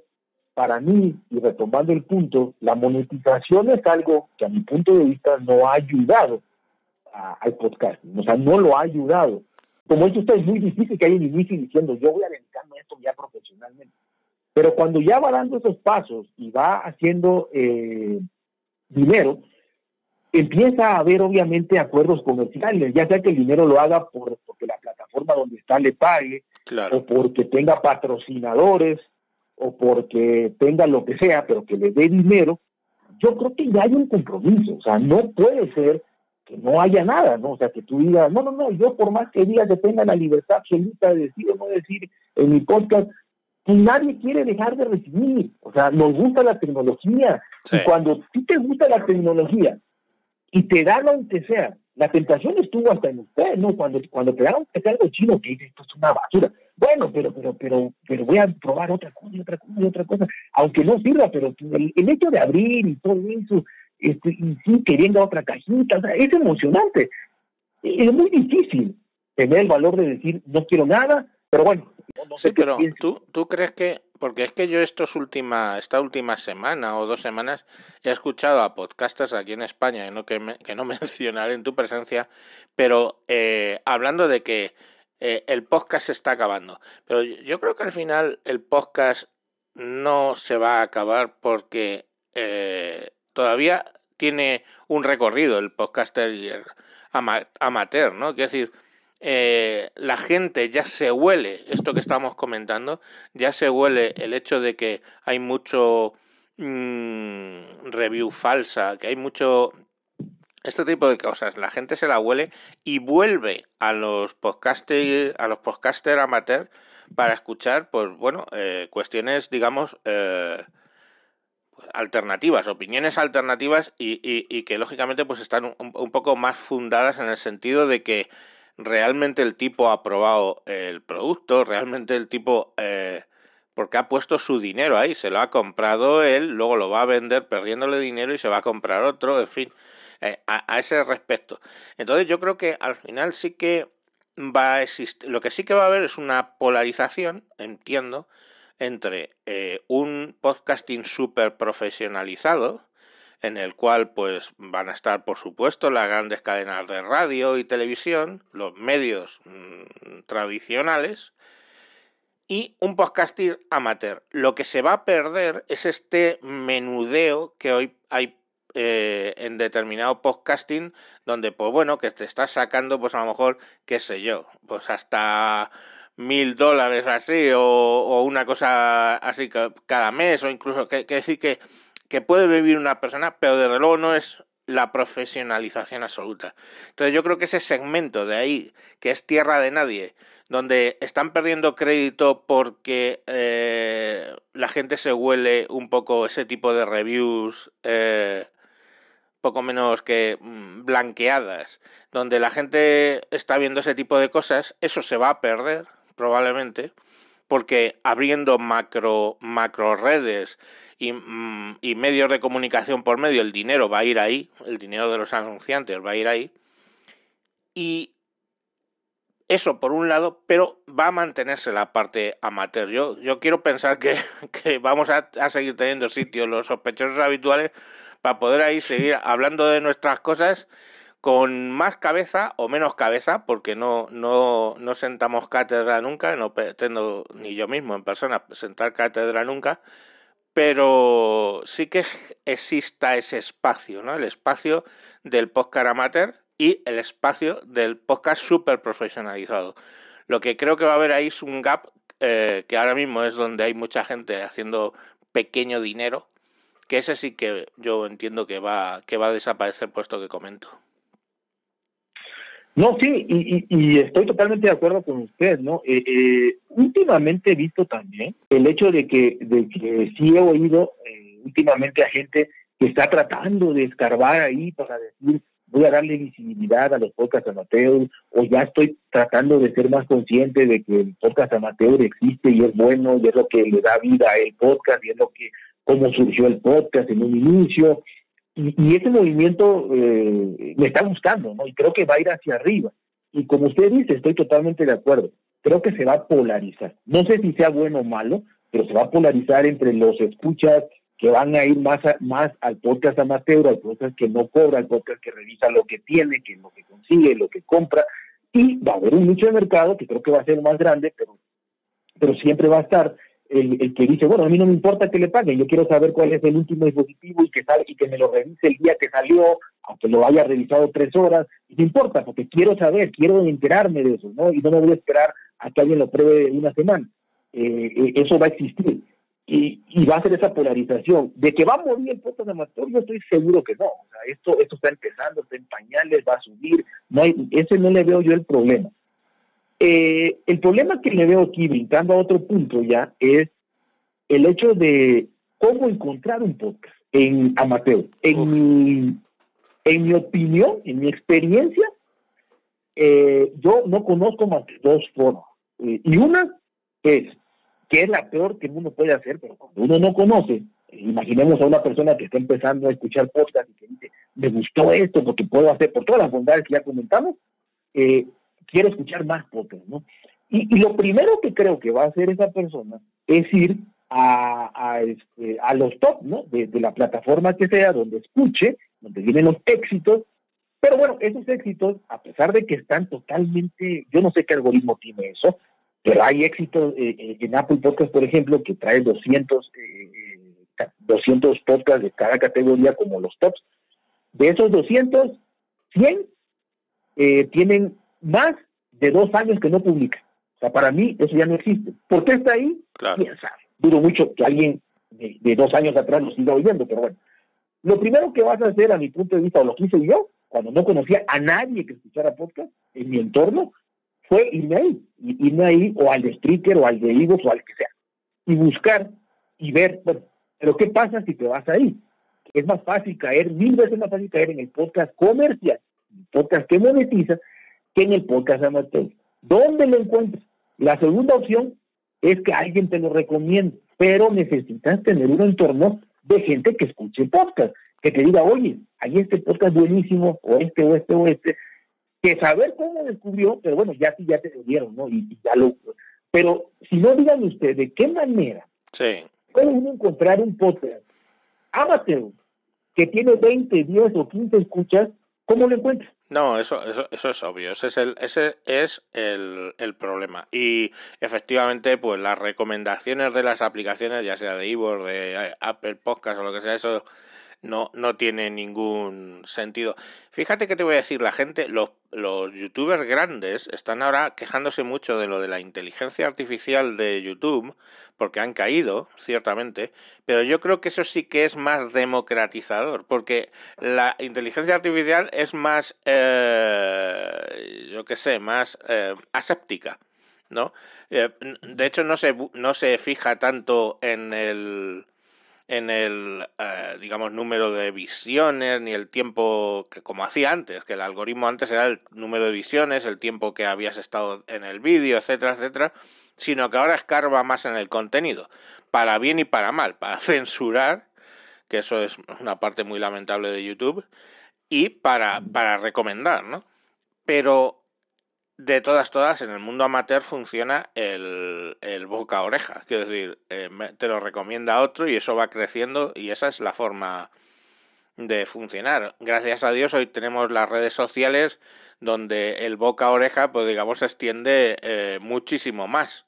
para mí, y retomando el punto, la monetización es algo que a mi punto de vista no ha ayudado al podcast. O sea, no lo ha ayudado. Como dice usted, es muy difícil que haya un inicio diciendo, yo voy a dedicarme a esto ya profesionalmente. Pero cuando ya va dando esos pasos y va haciendo eh, dinero, empieza a haber obviamente acuerdos comerciales, ya sea que el dinero lo haga por, porque la plataforma donde está le pague, o porque tenga patrocinadores, o porque tenga lo que sea, pero que le dé dinero, yo creo que ya hay un compromiso. O sea, no puede ser que no haya nada, ¿no? O sea, que tú digas, no, no, no, yo por más que digas que tenga la libertad absoluta de decir o no decir en mi podcast, que nadie quiere dejar de recibir. O sea, nos gusta la tecnología. Y cuando ti te gusta la tecnología y te dan aunque sea, la tentación estuvo hasta en usted, ¿no? Cuando, cuando te dan aunque sea algo chino que dice, esto es una basura. Bueno, pero, pero, pero, pero voy a probar otra cosa y otra cosa y otra cosa, aunque no sirva, pero el, el hecho de abrir y todo eso, este, y sí queriendo otra cajita, o sea, es emocionante. Es muy difícil tener el valor de decir no quiero nada, pero bueno. No sé sí, pero ¿tú, tú crees que, porque es que yo estos última, esta última semana o dos semanas he escuchado a podcasters aquí en España, no que, que no mencionaré en tu presencia, pero eh, hablando de que eh, el podcast se está acabando. Pero yo creo que al final el podcast no se va a acabar porque eh, todavía tiene un recorrido el podcaster amateur, ¿no? Quiero decir, eh, la gente ya se huele esto que estamos comentando, ya se huele el hecho de que hay mucho mmm, review falsa, que hay mucho este tipo de cosas, la gente se la huele y vuelve a los podcaster, a los podcaster amateur para escuchar, pues bueno, eh, cuestiones, digamos, eh, alternativas, opiniones alternativas y, y, que lógicamente pues están un, poco más fundadas en el sentido de que realmente el tipo ha probado el producto, realmente el tipo eh, porque ha puesto su dinero ahí, se lo ha comprado él, luego lo va a vender perdiéndole dinero y se va a comprar otro, en fin. Eh, a, ese respecto. Entonces yo creo que al final sí que va a existir, lo que sí que va a haber es una polarización, entiendo, entre eh, un podcasting súper profesionalizado, en el cual pues van a estar por supuesto las grandes cadenas de radio y televisión, los medios mmm, tradicionales, y un podcasting amateur. Lo que se va a perder es este menudeo que hoy hay eh, en determinado podcasting donde, pues bueno, que te estás sacando, pues a lo mejor, qué sé yo, pues hasta mil dólares así o, una cosa así cada mes o incluso que, decir que, que puede vivir una persona, pero desde luego no es la profesionalización absoluta. Entonces yo creo que ese segmento de ahí, que es tierra de nadie, donde están perdiendo crédito porque eh, la gente se huele un poco ese tipo de reviews eh, poco menos que mm, blanqueadas, donde la gente está viendo ese tipo de cosas, eso se va a perder probablemente, porque abriendo macro, macro redes y, mm, y, medios de comunicación por medio, el dinero va a ir ahí, el dinero de los anunciantes va a ir ahí. Y eso por un lado, pero va a mantenerse la parte amateur. Yo, yo quiero pensar que, que vamos a, a seguir teniendo sitios los sospechosos habituales, para poder ahí seguir hablando de nuestras cosas con más cabeza o menos cabeza, porque no, no, no sentamos cátedra nunca, no pretendo ni yo mismo en persona sentar cátedra nunca, pero sí que exista ese espacio, ¿no? El espacio del podcast amateur y el espacio del podcast súper profesionalizado. Lo que creo que va a haber ahí es un gap eh, que ahora mismo es donde hay mucha gente haciendo pequeño dinero que ese sí que yo entiendo que va, que va a desaparecer puesto que comento. No, sí, y, y, estoy totalmente de acuerdo con usted, ¿no? Eh, eh, últimamente he visto también el hecho de que, de que sí he oído eh, últimamente a gente que está tratando de escarbar ahí para decir voy a darle visibilidad a los podcasts amateur o ya estoy tratando de ser más consciente de que el podcast amateur existe y es bueno y es lo que le da vida al podcast y es lo que cómo surgió el podcast en un inicio, y, y ese movimiento eh, me está gustando, ¿no? Y creo que va a ir hacia arriba. Y como usted dice, estoy totalmente de acuerdo. Creo que se va a polarizar. No sé si sea bueno o malo, pero se va a polarizar entre los escuchas que van a ir más, más al podcast amateur, al podcast que no cobra, al podcast que revisa lo que tiene, que lo que consigue, lo que compra. Y va a haber un nicho de mercado que creo que va a ser más grande, pero, pero siempre va a estar el, que dice, bueno, a mí no me importa que le paguen, yo quiero saber cuál es el último dispositivo y que sale, y que me lo revise el día que salió, aunque lo haya revisado tres horas, no importa, porque quiero saber, quiero enterarme de eso, ¿no? Y no me voy a esperar a que alguien lo pruebe una semana. Eh, eh, eso va a existir. Y, y, va a ser esa polarización. De que va a morir el podcast amateur, yo estoy seguro que no. O sea, esto, esto está empezando, está en pañales, va a subir. No hay, ese no le veo yo el problema. Eh, el problema que le veo aquí, brincando a otro punto ya, es el hecho de cómo encontrar un podcast en amateur. En, mi, en mi opinión, en mi experiencia, eh, yo no conozco más que dos formas. Eh, y una es, que es la peor que uno puede hacer, pero cuando uno no conoce, imaginemos a una persona que está empezando a escuchar podcast y que dice, me gustó esto porque puedo hacer por todas las bondades que ya comentamos, eh, quiero escuchar más podcast, ¿no? Y, lo primero que creo que va a hacer esa persona es ir a, a, este, los top, ¿no? De, la plataforma que sea, donde escuche, donde vienen los éxitos. Pero bueno, esos éxitos, a pesar de que están totalmente, yo no sé qué algoritmo tiene eso, pero hay éxitos eh, eh, en Apple Podcast, por ejemplo, que trae 200, eh, 200 podcasts de cada categoría como los tops. De esos 200, 100 eh, tienen más de dos años que no publican. O sea, para mí eso ya no existe. ¿Por qué está ahí? Claro. Dudo mucho que alguien de, dos años atrás lo siga oyendo, pero bueno. Lo primero que vas a hacer, a mi punto de vista, o lo que hice yo, cuando no conocía a nadie que escuchara podcast en mi entorno, fue irme ahí, irme ahí o al de Spreaker o al de o al que sea, y buscar y ver, bueno, pero ¿qué pasa si te vas ahí? Es más fácil caer, mil veces más fácil caer en el podcast comercial, el podcast que monetiza, que en el podcast amateur. ¿Dónde lo encuentras? La segunda opción es que alguien te lo recomiende, pero necesitas tener un entorno de gente que escuche podcast, que te diga, oye, hay este podcast buenísimo, o este, o este, o este, que saber cómo descubrió, pero bueno, ya sí, ya te lo dieron, ¿no? Y, ya lo... Pero si no, digan ustedes, ¿de qué manera sí. puede uno encontrar un podcast amateur que tiene 20, 10 o 15 escuchas? ¿Cómo lo encuentra? No, eso, eso, eso es obvio, ese es, el, ese es el, el, problema. Y efectivamente, pues las recomendaciones de las aplicaciones, ya sea de Ivor, de Apple Podcast o lo que sea, eso no, no tiene ningún sentido. Fíjate que te voy a decir, la gente, los, los youtubers grandes están ahora quejándose mucho de lo de la inteligencia artificial de YouTube, porque han caído, ciertamente, pero yo creo que eso sí que es más democratizador, porque la inteligencia artificial es más, eh, yo qué sé, más eh, aséptica. ¿no? Eh, de hecho, no se, no se fija tanto en el en el, eh, digamos, número de visiones, ni el tiempo que como hacía antes, que el algoritmo antes era el número de visiones, el tiempo que habías estado en el vídeo, etcétera, etcétera, sino que ahora escarba más en el contenido, para bien y para mal, para censurar, que eso es una parte muy lamentable de YouTube, y para, para recomendar, ¿no? Pero de todas, todas, en el mundo amateur funciona el, el boca a oreja. Quiero decir, eh, te lo recomienda otro y eso va creciendo y esa es la forma de funcionar. Gracias a Dios hoy tenemos las redes sociales donde el boca a oreja, pues digamos, se extiende eh, muchísimo más.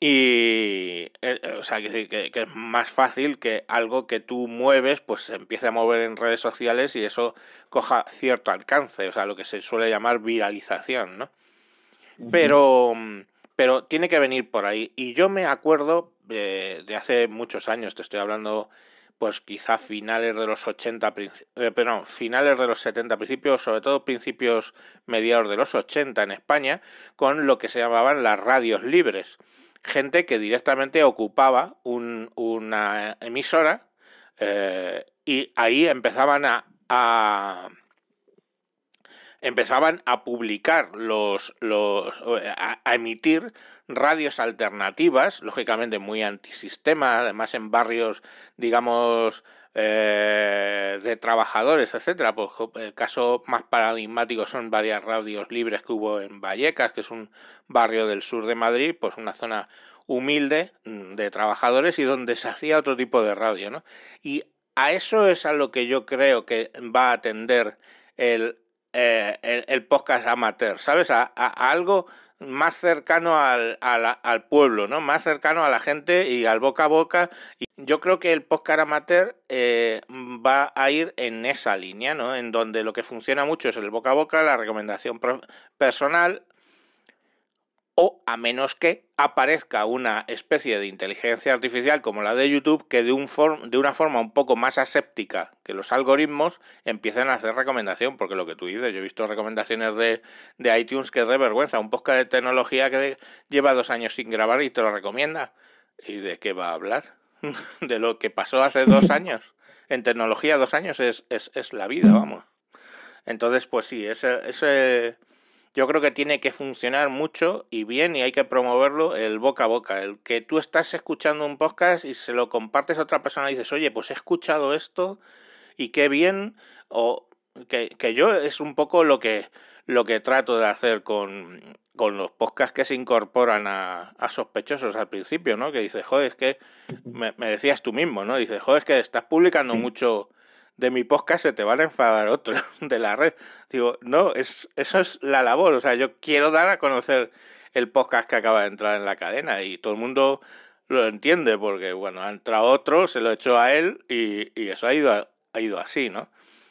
Y, eh, o sea, que, que, es más fácil que algo que tú mueves, pues se empiece a mover en redes sociales y eso coja cierto alcance, o sea, lo que se suele llamar viralización, ¿no? Pero, pero tiene que venir por ahí. Y yo me acuerdo de, hace muchos años, te estoy hablando pues quizá finales de los 80, eh, perdón, finales de los 70, principios, sobre todo principios mediados de los 80 en España, con lo que se llamaban las radios libres. Gente que directamente ocupaba un, una emisora eh, y ahí empezaban a, empezaban a publicar los, los a, emitir radios alternativas, lógicamente muy antisistema, además en barrios, digamos, eh, de trabajadores, etcétera. Pues el caso más paradigmático son varias radios libres que hubo en Vallecas, que es un barrio del sur de Madrid, pues una zona humilde mm, de trabajadores y donde se hacía otro tipo de radio, ¿no? Y a eso es a lo que yo creo que va a atender el eh, el, podcast amateur, ¿sabes? A, algo más cercano al, al, pueblo, ¿no? Más cercano a la gente y al boca a boca. Y yo creo que el podcast amateur eh, va a ir en esa línea, ¿no? En donde lo que funciona mucho es el boca a boca, la recomendación personal, o a menos que aparezca una especie de inteligencia artificial como la de YouTube que de, un de una forma un poco más aséptica que los algoritmos empiecen a hacer recomendación, porque lo que tú dices, yo he visto recomendaciones de, de iTunes que es de vergüenza, un podcast de tecnología que lleva dos años sin grabar y te lo recomienda. ¿Y de qué va a hablar? de lo que pasó hace dos años. En tecnología dos años es, es, es la vida, vamos. Entonces, pues sí, ese, ese yo creo que tiene que funcionar mucho y bien y hay que promoverlo el boca a boca. El que tú estás escuchando un podcast y se lo compartes a otra persona y dices, oye, pues he escuchado esto y qué bien, o que, que yo es un poco lo que, lo que trato de hacer con, con los podcasts que se incorporan a, a, sospechosos al principio, ¿no? Que dices, joder, es que me, me, decías tú mismo, ¿no? Dices, joder, es que estás publicando mucho de mi podcast, se te van a enfadar otros de la red. Digo, no, es, eso es la labor. O sea, yo quiero dar a conocer el podcast que acaba de entrar en la cadena y todo el mundo lo entiende porque, bueno, ha entrado otro, se lo he hecho a él y, eso ha ido, ha ido así, ¿no?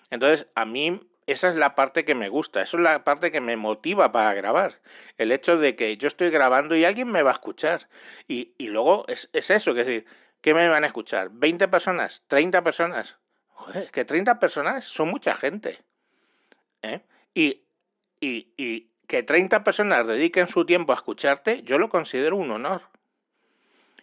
Entonces, a mí esa es la parte que me gusta, eso es la parte que me motiva para grabar. El hecho de que yo estoy grabando y alguien me va a escuchar. Y, y luego es, es, eso, que es decir, ¿qué me van a escuchar? ¿20 personas? ¿30 personas? Joder, es que 30 personas son mucha gente. ¿eh? Y, y, y que 30 personas dediquen su tiempo a escucharte, yo lo considero un honor.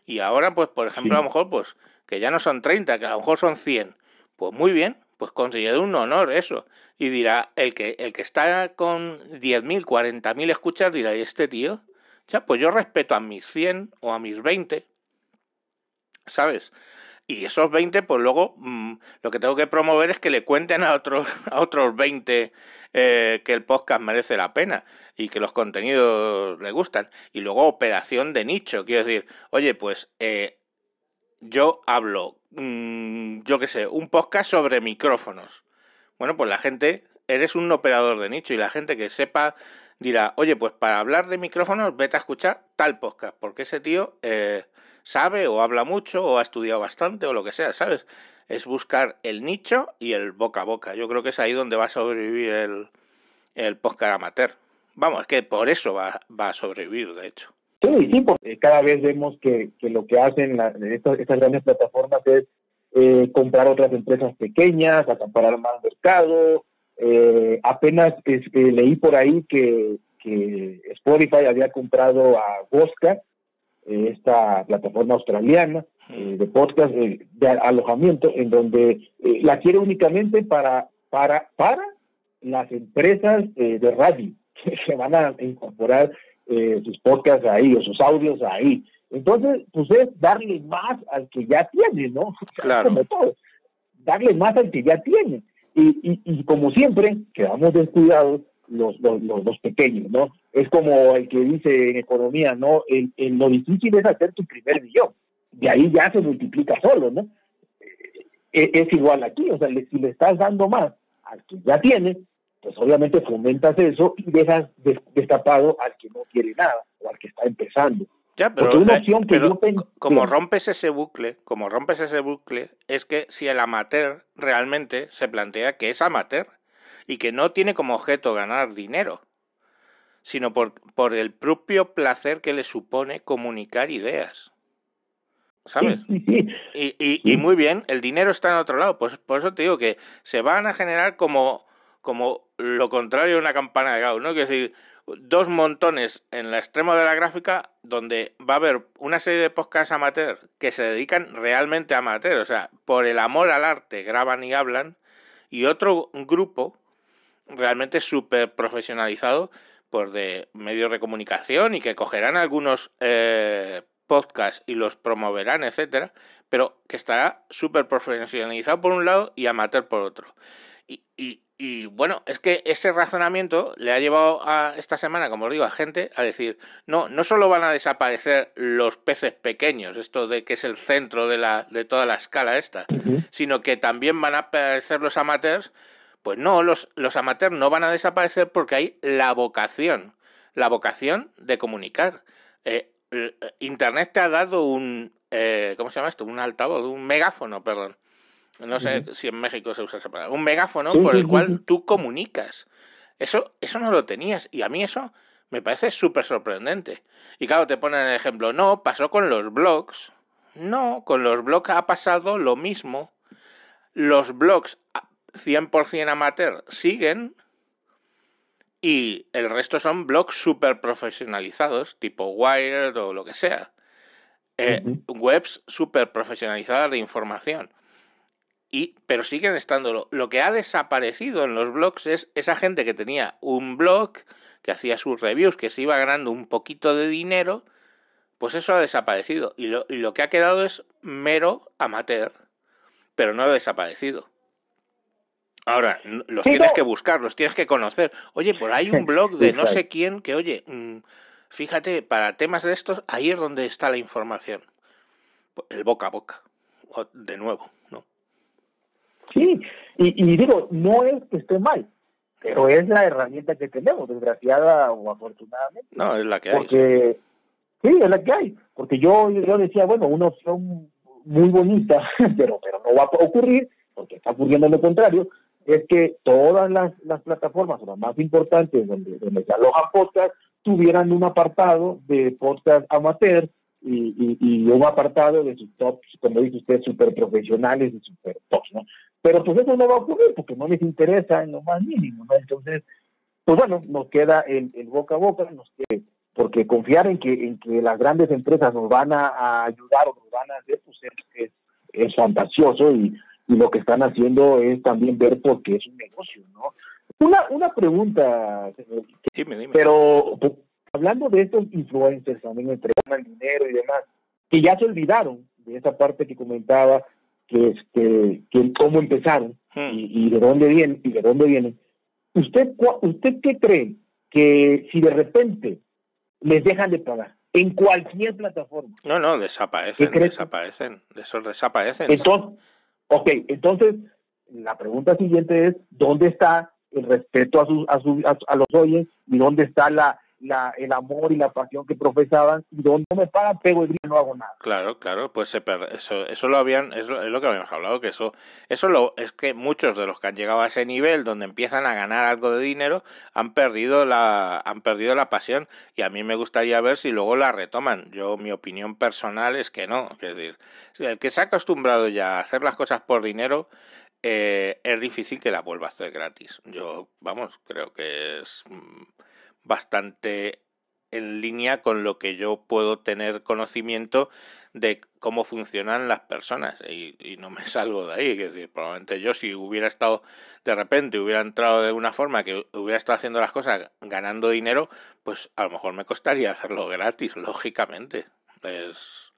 Y ahora, pues, por ejemplo, sí. a lo mejor, pues, que ya no son 30, que a lo mejor son 100. Pues muy bien, pues considero un honor eso. Y dirá, el que, el que está con 10.000, 40.000 escuchas dirá, ¿y este tío? Ya, pues yo respeto a mis 100 o a mis 20, ¿sabes? Y esos 20, pues luego mmm, lo que tengo que promover es que le cuenten a otros, a otros 20 eh, que el podcast merece la pena y que los contenidos le gustan. Y luego operación de nicho, quiero decir, oye, pues eh, yo hablo, mmm, yo qué sé, un podcast sobre micrófonos. Bueno, pues la gente, eres un operador de nicho y la gente que sepa dirá, oye, pues para hablar de micrófonos, vete a escuchar tal podcast, porque ese tío eh, sabe o habla mucho o ha estudiado bastante o lo que sea, ¿sabes? Es buscar el nicho y el boca a boca. Yo creo que es ahí donde va a sobrevivir el, el podcast amateur. Vamos, es que por eso va, va a sobrevivir, de hecho. Sí, sí, porque cada vez vemos que, que lo que hacen estas, grandes plataformas es eh, comprar otras empresas pequeñas, acaparar más mercado. Eh, apenas eh, leí por ahí que, que, Spotify había comprado a Bosca, eh, esta plataforma australiana de podcast de alojamiento, en donde la quiere únicamente para, para, para las empresas de radio que se van a incorporar eh, sus podcasts ahí o sus audios ahí. Entonces, pues es darle más al que ya tiene, ¿no? Claro. Como todo, darle más al que ya tiene. Y, y, y como siempre, quedamos descuidados los, los, los, los, pequeños, ¿no? Es como el que dice en economía, ¿no? El, el, lo difícil es hacer tu primer millón. De ahí ya se multiplica solo, ¿no? Es, es igual aquí, o sea, le, si le estás dando más al que ya tiene, pues obviamente fomentas eso y dejas destapado al que no quiere nada o al que está empezando. Ya, pero, una opción que pero yo como rompes ese bucle, como rompes ese bucle, es que si el amateur realmente se plantea que es amateur y que no tiene como objeto ganar dinero, sino por, por el propio placer que le supone comunicar ideas. ¿Sabes? Sí, sí, sí. Y, y, y, muy bien, el dinero está en otro lado. Pues por eso te digo que se van a generar como como lo contrario de una campana de Gauss, ¿no? Es decir, dos montones en el extremo de la gráfica donde va a haber una serie de podcasts amateur que se dedican realmente a amateur, o sea, por el amor al arte graban y hablan, y otro grupo realmente súper profesionalizado por de medios de comunicación y que cogerán algunos eh, podcasts y los promoverán, etcétera, pero que estará súper profesionalizado por un lado y amateur por otro. Y, y, y bueno, es que ese razonamiento le ha llevado a esta semana, como os digo, a gente a decir, no, no solo van a desaparecer los peces pequeños, esto de que es el centro de, la, de toda la escala esta, uh -huh. sino que también van a aparecer los amateurs. Pues no, los, los amateurs no van a desaparecer porque hay la vocación, la vocación de comunicar. Eh, Internet te ha dado un, eh, ¿cómo se llama esto? Un altavoz, un megáfono, perdón no sé uh -huh. si en México se usa esa palabra, un megáfono por el cual tú comunicas. Eso, eso no lo tenías y a mí eso me parece súper sorprendente. Y claro, te ponen el ejemplo, no, pasó con los blogs. No, con los blogs ha pasado lo mismo. Los blogs 100% amateur siguen y el resto son blogs súper profesionalizados, tipo Wired o lo que sea. Eh, uh -huh. Webs súper profesionalizadas de información y, pero siguen estando. Lo que ha desaparecido en los blogs es esa gente que tenía un blog, que hacía sus reviews, que se iba ganando un poquito de dinero, pues eso ha desaparecido. Y lo, y lo que ha quedado es mero amateur, pero no ha desaparecido. Ahora, los tienes que buscar, los tienes que conocer. Oye, por ahí un blog de no sé quién que, oye, mm, fíjate, para temas de estos, ahí es donde está la información. El boca a boca, de nuevo, ¿no? Sí, y, digo, no es que esté mal, pero es la herramienta que tenemos, desgraciada o afortunadamente. No, es la que hay. Porque, sí. es la que hay. Porque yo, yo decía, bueno, una opción muy bonita, pero, pero no va a ocurrir, porque está ocurriendo lo contrario, es que todas las, las plataformas, las más importantes donde, donde se alojan podcast, tuvieran un apartado de podcast amateur y, y, un apartado de sus tops, como dice usted, super profesionales y super tops, ¿no? Pero pues eso no va a ocurrir porque no les interesa en lo más mínimo, ¿no? Entonces, pues bueno, nos queda el, el boca a boca, nos queda, porque confiar en que, en que las grandes empresas nos van a, ayudar o nos van a hacer, pues es, es, fantasioso y, y, lo que están haciendo es también ver por qué es un negocio, ¿no? Una, una pregunta, señor. Dime, dime. Pero pues, hablando de estos influencers también entregan dinero y demás, que ya se olvidaron de esa parte que comentaba, que este, que cómo empezaron hmm. y, de dónde vienen y de dónde vienen. ¿Usted, ¿Usted qué cree que si de repente les dejan de pagar en cualquier plataforma? No, no, desaparecen, desaparecen, desaparecen. Entonces, ok, entonces la pregunta siguiente es, ¿dónde está el respeto a, sus, a, a los oyes y dónde está la, la, el amor y la pasión que profesaban y donde me pagan pego el no hago nada. Claro, claro, pues se eso, eso lo habían, es lo, es lo, que habíamos hablado, que eso, eso lo, es que muchos de los que han llegado a ese nivel donde empiezan a ganar algo de dinero han perdido la, han perdido la pasión y a mí me gustaría ver si luego la retoman. Yo, mi opinión personal es que no, es decir, el que se ha acostumbrado ya a hacer las cosas por dinero, eh, es difícil que la vuelva a hacer gratis. Yo, vamos, creo que es mm, bastante en línea con lo que yo puedo tener conocimiento de cómo funcionan las personas y, no me salgo de ahí, es decir, probablemente yo si hubiera estado de repente, hubiera entrado de una forma que hubiera estado haciendo las cosas ganando dinero, pues a lo mejor me costaría hacerlo gratis, lógicamente. Es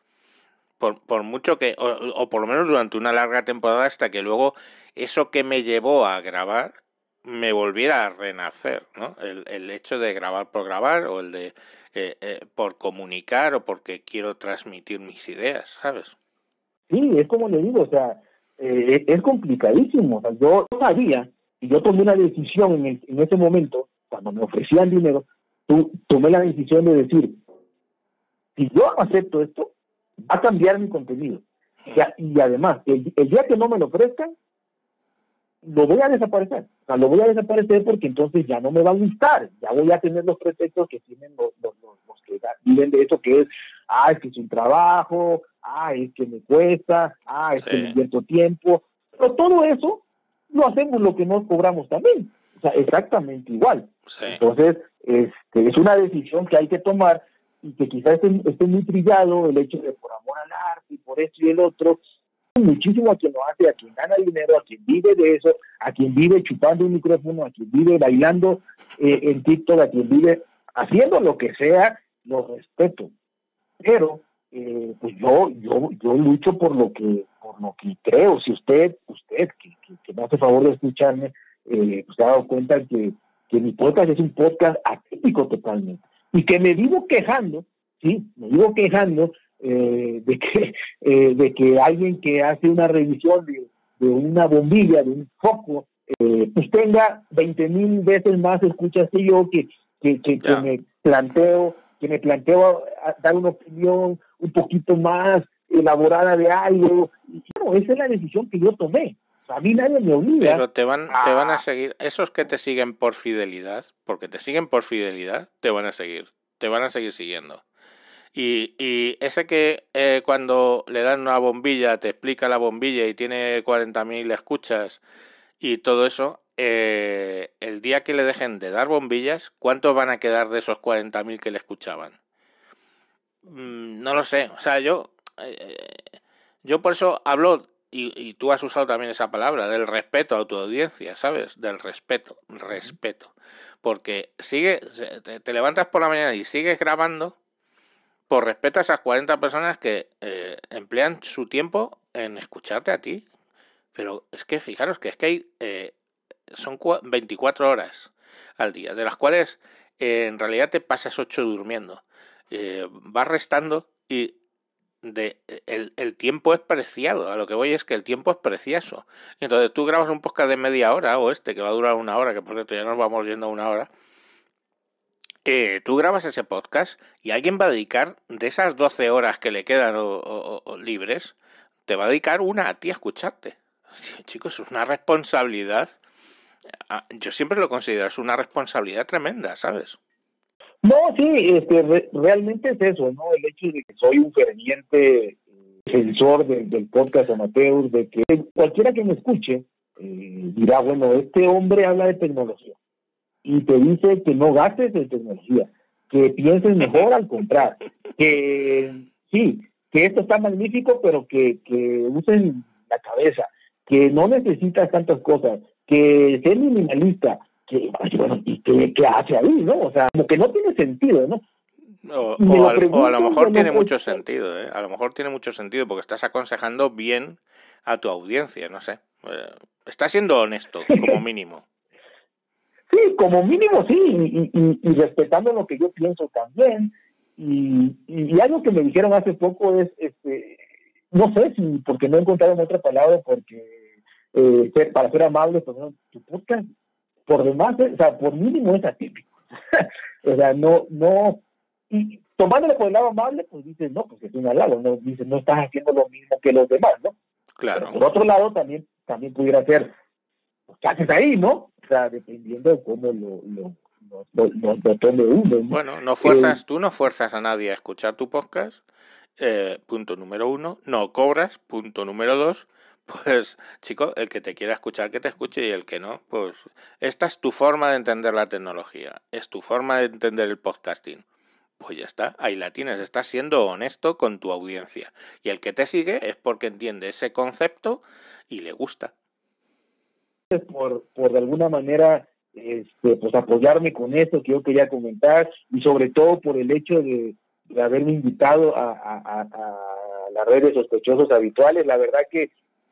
por, por mucho que, o, o por lo menos durante una larga temporada hasta que luego eso que me llevó a grabar me volviera a renacer, ¿no? El, el hecho de grabar por grabar o el de eh, eh, por comunicar o porque quiero transmitir mis ideas, ¿sabes? Sí, es como le digo, o sea, eh, es complicadísimo. O sea, yo sabía y yo tomé una decisión en, el, en ese momento, cuando me ofrecían dinero, tú, tomé la decisión de decir, si yo acepto esto, va a cambiar mi contenido. y además, el, el día que no me lo ofrezcan, lo voy a desaparecer. O sea, lo voy a desaparecer porque entonces ya no me va a gustar. Ya voy a tener los pretextos que tienen los, los, los, que viven de eso, que es, ah, es que es un trabajo, ah, es que me cuesta, ah, es que me invierto tiempo. Pero todo eso lo hacemos lo que nos cobramos también. O sea, exactamente igual. Entonces, este, es una decisión que hay que tomar y que quizás esté, esté muy trillado el hecho de por amor al arte y por esto y el otro, muchísimo a quien lo hace, a quien gana dinero, a quien vive de eso, a quien vive chupando un micrófono, a quien vive bailando eh, en TikTok, a quien vive haciendo lo que sea, lo respeto. Pero eh, pues yo, yo, yo lucho por lo que, por lo que creo. Si usted, usted que, me hace favor de escucharme, eh, pues se ha dado cuenta que, que mi podcast es un podcast atípico totalmente. Y que me vivo quejando, sí, me vivo quejando eh, de, que, eh, de que alguien que hace una revisión de, una bombilla, de un foco, eh, pues tenga 20 mil veces más escuchas que yo que, que, que, me planteo que me planteo dar una opinión un poquito más elaborada de algo. Y, bueno, esa es la decisión que yo tomé. A mí nadie me obliga. Pero te van, te van a seguir, esos que te siguen por fidelidad, porque te siguen por fidelidad, te van a seguir, te van a seguir siguiendo. Y, y ese que eh, cuando le dan una bombilla, te explica la bombilla y tiene 40.000 escuchas y todo eso, eh, el día que le dejen de dar bombillas, ¿cuántos van a quedar de esos 40.000 que le escuchaban? Mm, no lo sé, o sea, yo, eh, yo por eso hablo, y, y, tú has usado también esa palabra, del respeto a tu audiencia, ¿sabes? Del respeto, respeto. Porque sigue, te, te levantas por la mañana y sigues grabando por respeto a esas 40 personas que eh, emplean su tiempo en escucharte a ti. Pero es que fijaros que es que hay, eh, son 24 horas al día, de las cuales eh, en realidad te pasas 8 durmiendo. Eh, vas restando y de, el, tiempo es preciado. A lo que voy es que el tiempo es precioso. Entonces tú grabas un podcast de media hora o este que va a durar una hora, que por cierto ya nos vamos yendo una hora. Eh, tú grabas ese podcast y alguien va a dedicar de esas 12 horas que le quedan libres, te va a dedicar una a ti a escucharte. Chicos, es una responsabilidad. Ah, yo siempre lo considero, es una responsabilidad tremenda, ¿sabes? No, sí, este, realmente es eso, ¿no? El hecho de que soy un ferviente defensor del podcast amateur, de que cualquiera que me escuche eh, dirá, bueno, este hombre habla de tecnología y te dice que no gastes en tecnología, que pienses mejor al comprar, que sí, que esto está magnífico, pero que, que usen la cabeza, que no necesitas tantas cosas, que ser minimalista, que, bueno, ¿y qué, hace ahí, no? O sea, como que no tiene sentido, ¿no? O, a, lo mejor tiene mucho sentido, ¿eh? A lo mejor tiene mucho sentido porque estás aconsejando bien a tu audiencia, no sé. Eh, estás siendo honesto, como mínimo. Sí, como mínimo sí, y, respetando lo que yo pienso también. Y, y, algo que me dijeron hace poco es, este, no sé si, porque no he encontrado otra palabra, porque eh, para ser amable, pues tu podcast, por demás, o sea, por mínimo es atípico. o sea, no, no, y tomándolo por el lado amable, pues dices, no, pues es un halago, no, dices, no estás haciendo lo mismo que los demás, ¿no? Claro. por otro lado, también, también pudiera ser, pues, ¿qué haces ahí, no? Dependiendo de cómo lo, lo, tome uno. Bueno, no fuerzas, eh, tú no fuerzas a nadie a escuchar tu podcast, eh, punto número uno, no cobras, punto número dos, pues chico, el que te quiera escuchar, que te escuche y el que no, pues esta es tu forma de entender la tecnología, es tu forma de entender el podcasting. Pues ya está, ahí la tienes, estás siendo honesto con tu audiencia. Y el que te sigue es porque entiende ese concepto y le gusta por, por de alguna manera este, pues apoyarme con esto que yo quería comentar y sobre todo por el hecho de, haberme invitado a, a, las redes sospechosos habituales. La verdad que,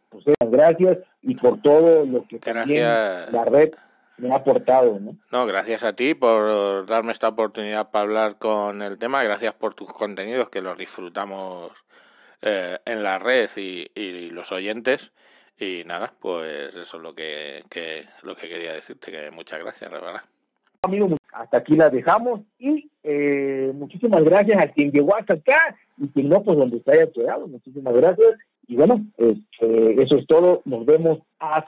pues, gracias y por todo lo que también la red me ha aportado. ¿no? no, gracias a ti por darme esta oportunidad para hablar con el tema. Gracias por tus contenidos que los disfrutamos eh, en la red y, y los oyentes. Y nada, pues eso es lo que, lo que quería decirte, que muchas gracias, verdad. Amigos, hasta aquí la dejamos y eh, muchísimas gracias a quien llegó hasta acá y quien no, pues donde se haya quedado, muchísimas gracias. Y bueno, este, eso es todo, nos vemos hasta